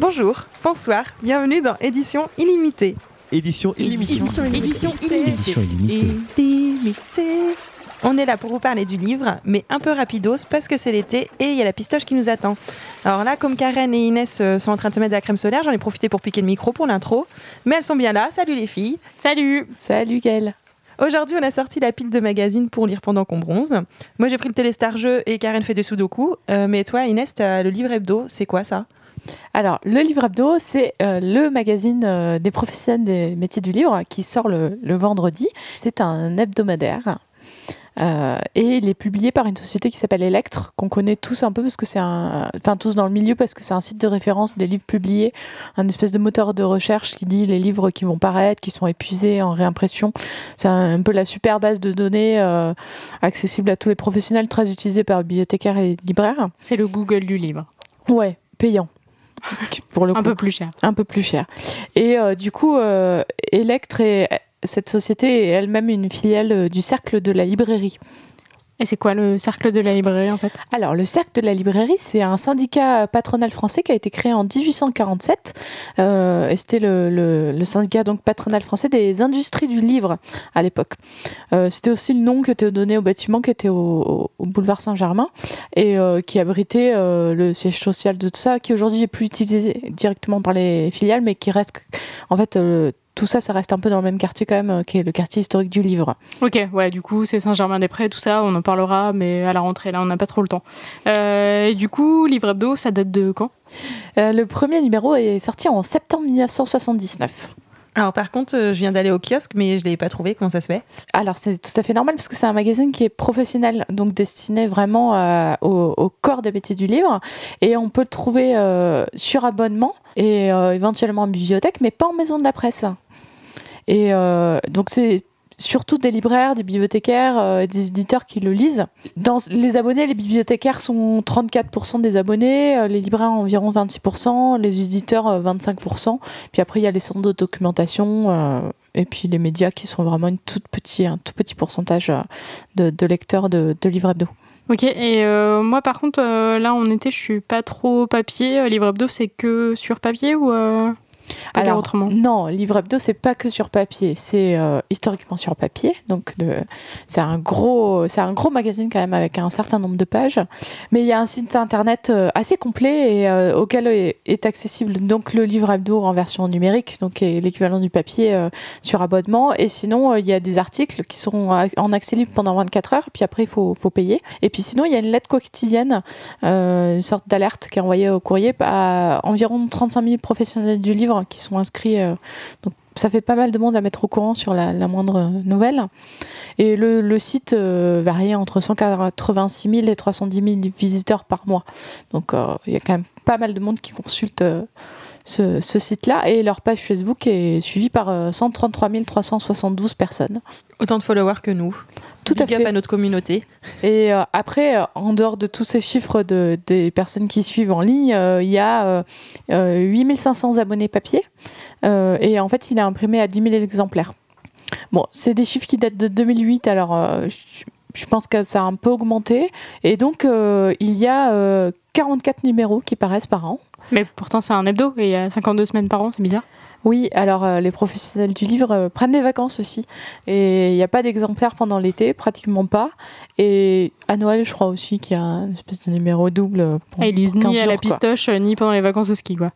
Bonjour, bonsoir, bienvenue dans Édition Illimitée. Édition illimitée. Édition Édition illimitée. Édition illimitée. Illimitée. On est là pour vous parler du livre, mais un peu rapidos parce que c'est l'été et il y a la pistoche qui nous attend. Alors là, comme Karen et Inès euh, sont en train de se mettre de la crème solaire, j'en ai profité pour piquer le micro pour l'intro. Mais elles sont bien là. Salut les filles. Salut Salut Gaëlle. Aujourd'hui, on a sorti la pile de magazines pour lire pendant qu'on bronze. Moi, j'ai pris le Téléstar jeu et Karen fait des sudoku. Euh, mais toi, Inès, t'as le livre hebdo. C'est quoi ça? Alors, le livre hebdo, c'est euh, le magazine euh, des professionnels des métiers du livre qui sort le, le vendredi. C'est un hebdomadaire. Euh, et il est publié par une société qui s'appelle Electre, qu'on connaît tous un peu parce que c'est un, enfin tous dans le milieu parce que c'est un site de référence des livres publiés, un espèce de moteur de recherche qui dit les livres qui vont paraître, qui sont épuisés en réimpression. C'est un, un peu la super base de données euh, accessible à tous les professionnels, très utilisée par bibliothécaires et libraires. C'est le Google du livre. Ouais, payant. Pour le Un peu plus cher. un peu plus cher. Et euh, du coup, euh, Electre est cette société est elle-même une filiale euh, du Cercle de la Librairie. Et c'est quoi le cercle de la librairie en fait? Alors, le Cercle de la Librairie, c'est un syndicat patronal français qui a été créé en 1847. Euh, et c'était le, syndicat donc patronal français des industries du livre à l'époque. Euh, c'était aussi le nom qui était donné au bâtiment qui était au, boulevard Saint-Germain et euh, qui abritait le siège social de tout ça, qui aujourd'hui est plus utilisé directement par les filiales, mais qui reste en fait tout ça, ça reste un peu dans le même quartier quand même, euh, qui est le quartier historique du livre. Ok, ouais, du coup, c'est Saint-Germain-des-Prés, tout ça, on en parlera, mais à la rentrée, là, on n'a pas trop le temps. Euh, et du coup, livre hebdo, ça date de quand? Euh, le premier numéro est sorti en septembre 1979. Alors par contre, euh, je viens d'aller au kiosque, mais je l'ai pas trouvé. Comment ça se fait? Alors c'est tout à fait normal parce que c'est un magazine qui est professionnel, donc destiné vraiment euh, au, au corps des métiers du livre. Et on peut le trouver euh, sur abonnement et euh, éventuellement en bibliothèque, mais pas en maison de la presse. Et euh, donc c'est surtout des libraires, des bibliothécaires, euh, des éditeurs qui le lisent. Dans les abonnés, les bibliothécaires sont 34% des abonnés, euh, les libraires environ 26%, les éditeurs euh, 25%. Puis après, il y a les centres de documentation euh, et puis les médias qui sont vraiment une toute petit, un tout petit pourcentage de, lecteurs de, livres hebdo. Ok, et moi, par contre, là, en été, je suis pas trop papier. Livre hebdo, c'est que sur papier ou pas Alors, autrement Non, livre hebdo, c'est pas que sur papier, c'est euh, historiquement sur papier. Donc, c'est un gros, c'est un gros magazine quand même avec un certain nombre de pages. Mais il y a un site internet euh, assez complet et euh, auquel est, est accessible donc le livre hebdo en version numérique, donc l'équivalent du papier sur abonnement. Et sinon, il y a des articles qui sont en accès libre pendant 24 heures, puis après il faut, faut payer. Et puis sinon, il y a une lettre quotidienne, une sorte d'alerte qui est envoyée au courrier à environ 35 000 professionnels du livre qui sont inscrits. euh, donc ça fait pas mal de monde à mettre au courant sur la, moindre nouvelle. Et le, le site euh, varie entre 186 000 et 310 000 visiteurs par mois. Donc euh, il y a quand même pas mal de monde qui consulte euh, ce, ce site-là. Et leur page Facebook est suivie par euh, 133 372 personnes. Autant de followers que nous. Tout à Big up fait. à notre communauté. Et euh, après, euh, en dehors de tous ces chiffres de, des personnes qui suivent en ligne, euh, il y a euh, euh, 8500 abonnés papier. Euh, et en fait, il est imprimé à 10 000 exemplaires. Bon, c'est des chiffres qui datent de 2008, alors euh, je, pense que ça a un peu augmenté. Et donc, euh, il y a euh, 44 numéros qui paraissent par an. Mais pourtant, c'est un hebdo et il y a 52 semaines par an, c'est bizarre. Oui, alors euh, les professionnels du livre euh, prennent des vacances aussi. Et il n'y a pas d'exemplaires pendant l'été, pratiquement pas. Et à Noël, je crois aussi qu'il y a une espèce de numéro double. euh, pour Ah, ils lisent 15 ni à la quoi. pistoche, ni pendant les vacances de ski, quoi.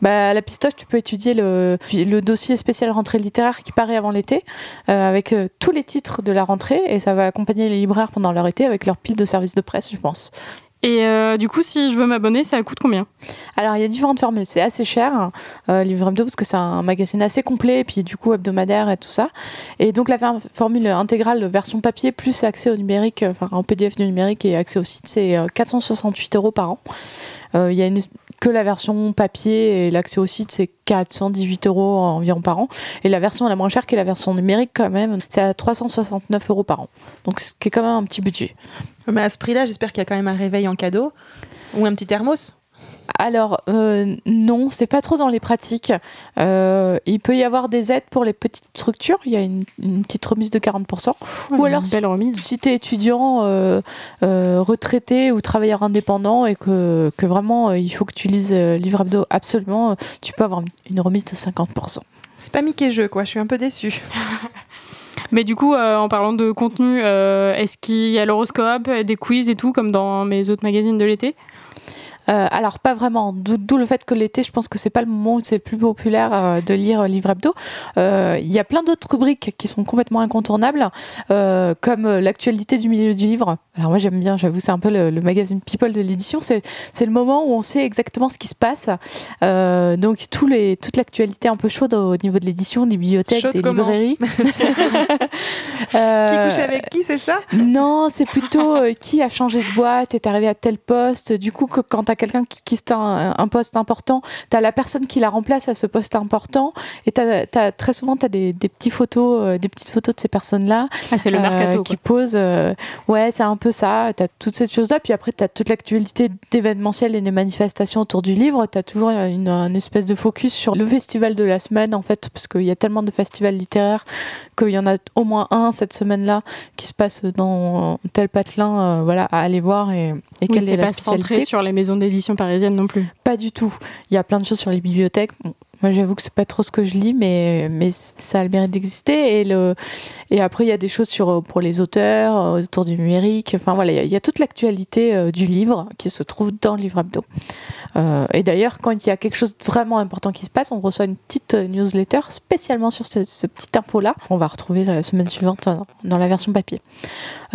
Bah, à la pistoche, tu peux étudier le, dossier spécial rentrée littéraire qui paraît avant l'été, euh, avec euh, tous les titres de la rentrée, et ça va accompagner les libraires pendant leur été avec leur pile de services de presse, je pense. Et euh, du coup, si je veux m'abonner, ça coûte combien? Alors, il y a différentes formules. C'est assez cher, euh, Livre Hebdo, parce que c'est un magazine assez complet, et puis du coup, hebdomadaire et tout ça. Et donc, la formule intégrale, version papier, plus accès au numérique, euh, enfin, en PDF du numérique et accès au site, c'est euh, 468 euros par an. Il y a une- que la version papier et l'accès au site, c'est 418 euros environ par an. Et la version la moins chère, qui est la version numérique, quand même, c'est à 369 euros par an. Donc, ce qui est quand même un petit budget. Mais à ce prix-là, j'espère qu'il y a quand même un réveil en cadeau ou un petit thermos. Alors, euh, non, c'est pas trop dans les pratiques. Euh, il peut y avoir des aides pour les petites structures. Il y a une, une petite remise de 40%. Ou alors, si tu es étudiant, euh, euh, retraité ou travailleur indépendant et que, que vraiment euh, il faut que tu lises euh, Livre Hebdo absolument, euh, tu peux avoir une remise de 50%. C'est pas Mickey Jeu, quoi. Je suis un peu déçue. Mais du coup, euh, en parlant de contenu, euh, est-ce qu'il y a l'horoscope, des quiz et tout, comme dans mes autres magazines de l'été? Euh, alors pas vraiment, d'où le fait que l'été, je pense que c'est pas le moment où c'est le plus populaire euh, de lire euh, Livre Hebdo. Euh, Il y a plein d'autres rubriques qui sont complètement incontournables, euh, comme euh, l'actualité du milieu du livre. Alors moi j'aime bien, j'avoue, c'est un peu le, le magazine People de l'édition. C'est le moment où on sait exactement ce qui se passe. Euh, donc tous les, toute l'actualité un peu chaude au niveau de l'édition, des bibliothèques, Chaude des librairies. Qui Euh, couche avec qui, c'est ça? non, c'est plutôt euh, qui a changé de boîte, est arrivé à tel poste? Du coup, que, quand tu as quelqu'un qui quitte un, un poste important, tu as la personne qui la remplace à ce poste important. Et t'as- t'as- très souvent, tu as des, des, petits photos, euh, des petites photos de ces personnes-là Ah, c'est le euh, mercato. qui quoi. posent. euh, ouais, c'est un peu ça. Tu as toutes ces choses-là. Puis après, tu as toute l'actualité d'événementiel et des manifestations autour du livre. Tu as toujours une, une espèce de focus sur le festival de la semaine, en fait, parce qu'il y a tellement de festivals littéraires qu'il y en a au moins un cette semaine-là qui se passe dans tel patelin euh, voilà, à aller voir et, et Oui, quelle c'est est la pas centré sur les maisons d'édition parisiennes non plus. Pas du tout. Il y a plein de choses sur les bibliothèques. Moi, j'avoue que c'est pas trop ce que je lis, mais, mais ça a le mérite d'exister. Et, le, et après, il y a des choses sur, pour les auteurs, euh, autour du numérique. Enfin, voilà, il y a- toute l'actualité euh, du livre qui se trouve dans le livre hebdo. Euh, et d'ailleurs, quand il y a quelque chose de vraiment important qui se passe, on reçoit une petite euh, newsletter spécialement sur ce, petit info-là. On va retrouver la semaine suivante euh, dans la version papier.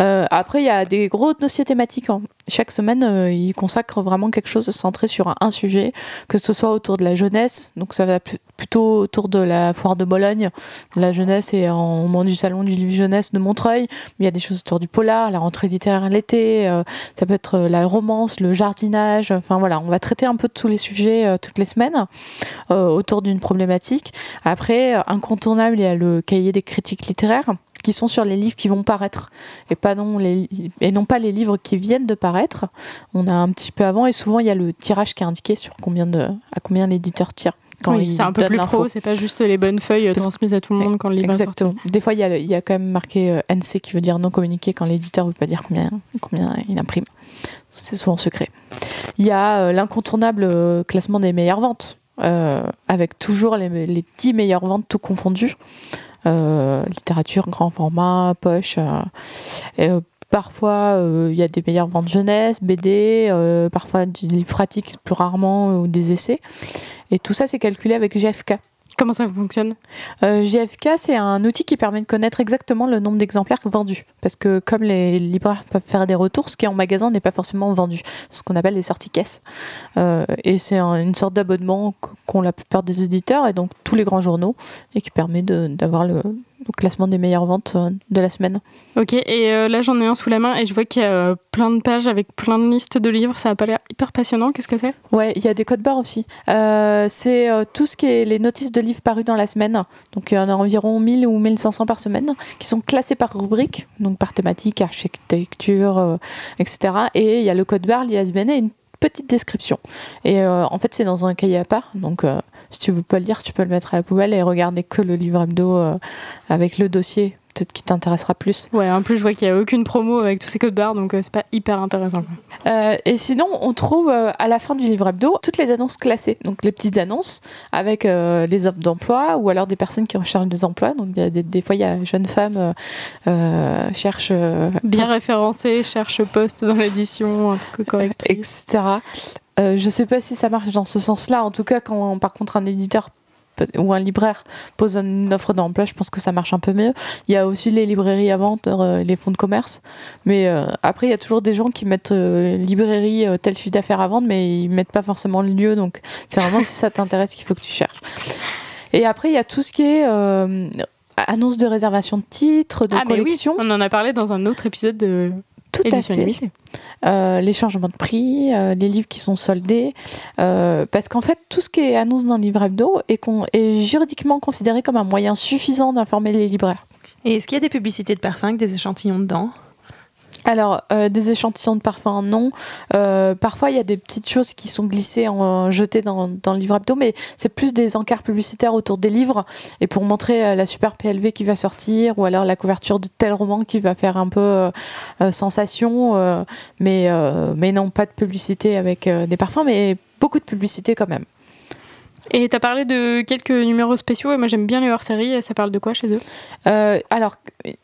Euh, après, il y a des gros dossiers thématiques. hein. Chaque semaine, euh, ils consacrent vraiment quelque chose centré sur un, sujet, que ce soit autour de la jeunesse, donc ça va pl- plutôt autour de la foire de Bologne. La jeunesse est en au moment du salon du livre jeunesse de Montreuil, il y a des choses autour du polar, la rentrée littéraire l'été, euh, ça peut être euh, la romance, le jardinage. Enfin voilà, on va traiter un peu de tous les sujets euh, toutes les semaines autour d'une problématique. Après, incontournable, il y a le cahier des critiques littéraires qui sont sur les livres qui vont paraître et pas non les et non pas les livres qui viennent de paraître. On a un petit peu avant et souvent il y a le tirage qui est indiqué sur combien de à combien l'éditeur tire Oui, c'est un peu plus pro, c'est pas juste les bonnes feuilles euh, Parce- transmises à tout le monde quand le livre est sorti. Exactement. Des fois il y a, il y a quand même marqué euh, NC qui veut dire non communiqué quand l'éditeur veut pas dire combien combien il imprime. C'est souvent secret. Il y a euh, l'incontournable classement des meilleures ventes euh, avec toujours les, les 10 meilleures ventes tout confondu. Euh, littérature, grand format, poche. euh, et, euh, Parfois, il y a des meilleures ventes jeunesse, BD, parfois du livre pratique plus rarement ou des essais. Et tout ça, c'est calculé avec GFK. Comment ça fonctionne? Euh, GFK, c'est un outil qui permet de connaître exactement le nombre d'exemplaires vendus. Parce que comme les libraires peuvent faire des retours, ce qui est en magasin n'est pas forcément vendu. C'est ce qu'on appelle les sorties caisses. Euh, et c'est un- une sorte d'abonnement qu'ont la plupart des éditeurs et donc tous les grands journaux et qui permet de- d'avoir le, le classement des meilleures ventes euh, de la semaine. Ok, et euh, là j'en ai un sous la main et je vois qu'il y a euh, plein de pages avec plein de listes de livres. Ça a pas l'air hyper passionnant. Qu'est-ce que c'est? Ouais, il y a des codes barres aussi. C'est tout ce qui est les notices de livres parus dans la semaine. Donc il y en a environ 1000 ou 1500 par semaine qui sont classés par rubrique, donc par thématique, architecture, euh, etc. Et il y a le code barre, l'ISBN et une petite description. Et euh, en fait, c'est dans un cahier à part. Donc euh, si tu veux pas le lire, tu peux le mettre à la poubelle et regarder que le livre hebdo avec le dossier. Peut-être qui t'intéressera plus. Ouais, en plus je vois qu'il y a aucune promo avec tous ces codes barres, donc euh, c'est pas hyper intéressant. Euh, et sinon, on trouve euh, à la fin du livre hebdo toutes les annonces classées. Donc les petites annonces avec euh, les offres d'emploi ou alors des personnes qui recherchent des emplois. Donc il y a des, des fois, il y a une jeune femme euh, euh, cherche Bien référencé, cherche poste dans l'édition, un truc correct. etc. Euh, je sais pas si ça marche dans ce sens-là. En tout cas, quand par contre un éditeur ou un libraire pose une offre d'emploi, je pense que ça marche un peu mieux. Il y a aussi les librairies à vente, euh, les fonds de commerce. Mais euh, après, il y a toujours des gens qui mettent euh, librairie euh, tel chiffre d'affaires à vendre, mais ils mettent pas forcément le lieu. Donc c'est vraiment si ça t'intéresse qu'il faut que tu cherches. Et après, il y a tout ce qui est annonce de réservation de titres, de ah, oui, collection. on en a parlé dans un autre épisode de Tout à fait. limitée. Euh, les changements de prix, euh, les livres qui sont soldés, euh, parce qu'en fait tout ce qui est annonce dans le livre hebdo est, con- est juridiquement considéré comme un moyen suffisant d'informer les libraires. Et est-ce qu'il y a des publicités de parfums avec des échantillons dedans? Alors, euh, des échantillons de parfums, non. Euh, parfois, il y a des petites choses qui sont glissées, en, jetées dans, dans le livre hebdo, mais c'est plus des encarts publicitaires autour des livres et pour montrer euh, la super PLV qui va sortir ou alors la couverture de tel roman qui va faire un peu euh, euh, sensation. euh, mais, euh, mais non, pas de publicité avec euh, des parfums, mais beaucoup de publicité quand même. Et t'as parlé de quelques numéros spéciaux, et moi j'aime bien les hors-séries, ça parle de quoi chez eux? Euh, alors,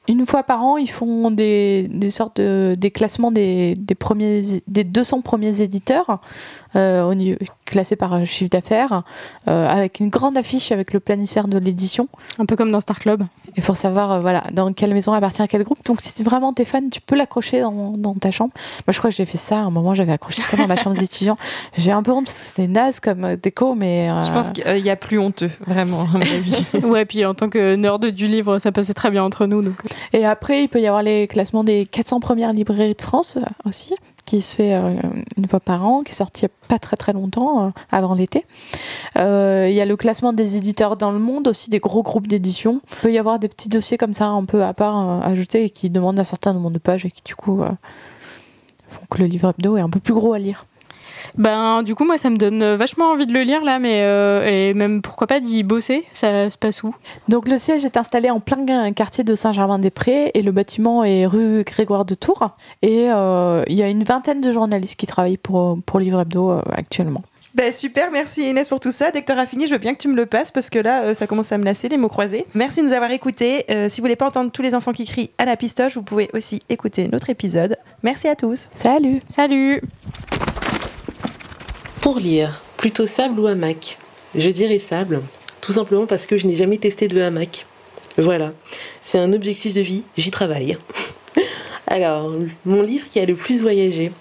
une fois par an, ils font des, des sortes de des classements des, des, premiers, des 200 premiers éditeurs, euh, au niveau- classés par chiffre d'affaires, euh, avec une grande affiche avec le planifière de l'édition, Un peu comme dans Star Club. et pour savoir euh, voilà, dans quelle maison appartient à quel groupe. Donc, si vraiment t'es fan, tu peux l'accrocher dans, dans ta chambre. Moi, je crois que j'ai fait ça. À un moment, j'avais accroché ça dans ma chambre d'étudiant. J'ai un peu honte parce que c'était naze comme déco, mais. euh, Je pense qu'il y a plus honteux, vraiment, à mon avis. ouais, puis en tant que nerd du livre, ça passait très bien entre nous. Donc. Et après, il peut y avoir les classements des 400 premières librairies de France euh, aussi, qui se fait euh, une fois par an, qui est sorti il n'y a pas très très longtemps, euh, avant l'été. Euh, Il y a le classement des éditeurs dans le monde, aussi des gros groupes d'édition. Il peut y avoir des petits dossiers comme ça, un peu à part, ajoutés, qui demandent un certain nombre de pages et qui du coup font que le livre hebdo est un peu plus gros à lire. Ben, du coup, moi, ça me donne vachement envie de le lire là, mais euh, et même pourquoi pas d'y bosser. Ça se passe où? Donc le siège est installé en plein quartier de Saint-Germain-des-Prés et le bâtiment est rue Grégoire de Tours. Et euh, il y a une vingtaine de journalistes qui travaillent pour, pour Livre Hebdo euh, actuellement. Ben, super, merci Inès pour tout ça. Dès que tu auras fini, je veux bien que tu me le passes parce que là, euh, ça commence à me lasser les mots croisés. Merci de nous avoir écoutés. Euh, si vous voulez pas entendre tous les enfants qui crient à la pistoche, vous pouvez aussi écouter notre épisode. Merci à tous. Salut Salut Pour lire, plutôt sable ou hamac? Je dirais sable, tout simplement parce que je n'ai jamais testé de hamac. Voilà, c'est un objectif de vie, j'y travaille. Alors, mon livre qui a le plus voyagé,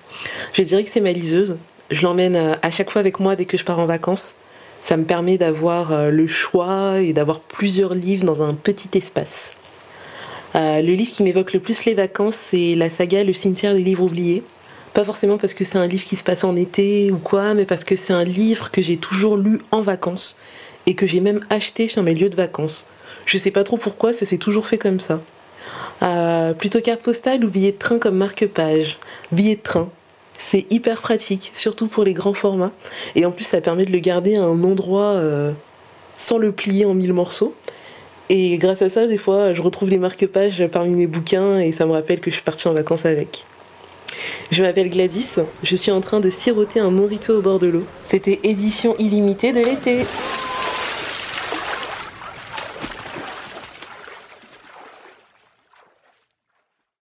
je dirais que c'est ma liseuse. Je l'emmène euh, à chaque fois avec moi dès que je pars en vacances. Ça me permet d'avoir euh, le choix et d'avoir plusieurs livres dans un petit espace. Euh, le livre qui m'évoque le plus les vacances, c'est la saga Le cimetière des livres oubliés. Pas forcément parce que c'est un livre qui se passe en été ou quoi, mais parce que c'est un livre que j'ai toujours lu en vacances et que j'ai même acheté sur mes lieux de vacances. Je sais pas trop pourquoi, ça s'est toujours fait comme ça. Euh, plutôt carte postale ou billet de train comme marque-page? Billet de train. C'est hyper pratique, surtout pour les grands formats. Et en plus, ça permet de le garder à un endroit euh, sans le plier en mille morceaux. Et grâce à ça, des fois, je retrouve des marque-pages parmi mes bouquins et ça me rappelle que je suis partie en vacances avec. Je m'appelle Gladys, je suis en train de siroter un morito au bord de l'eau. C'était édition illimitée de l'été.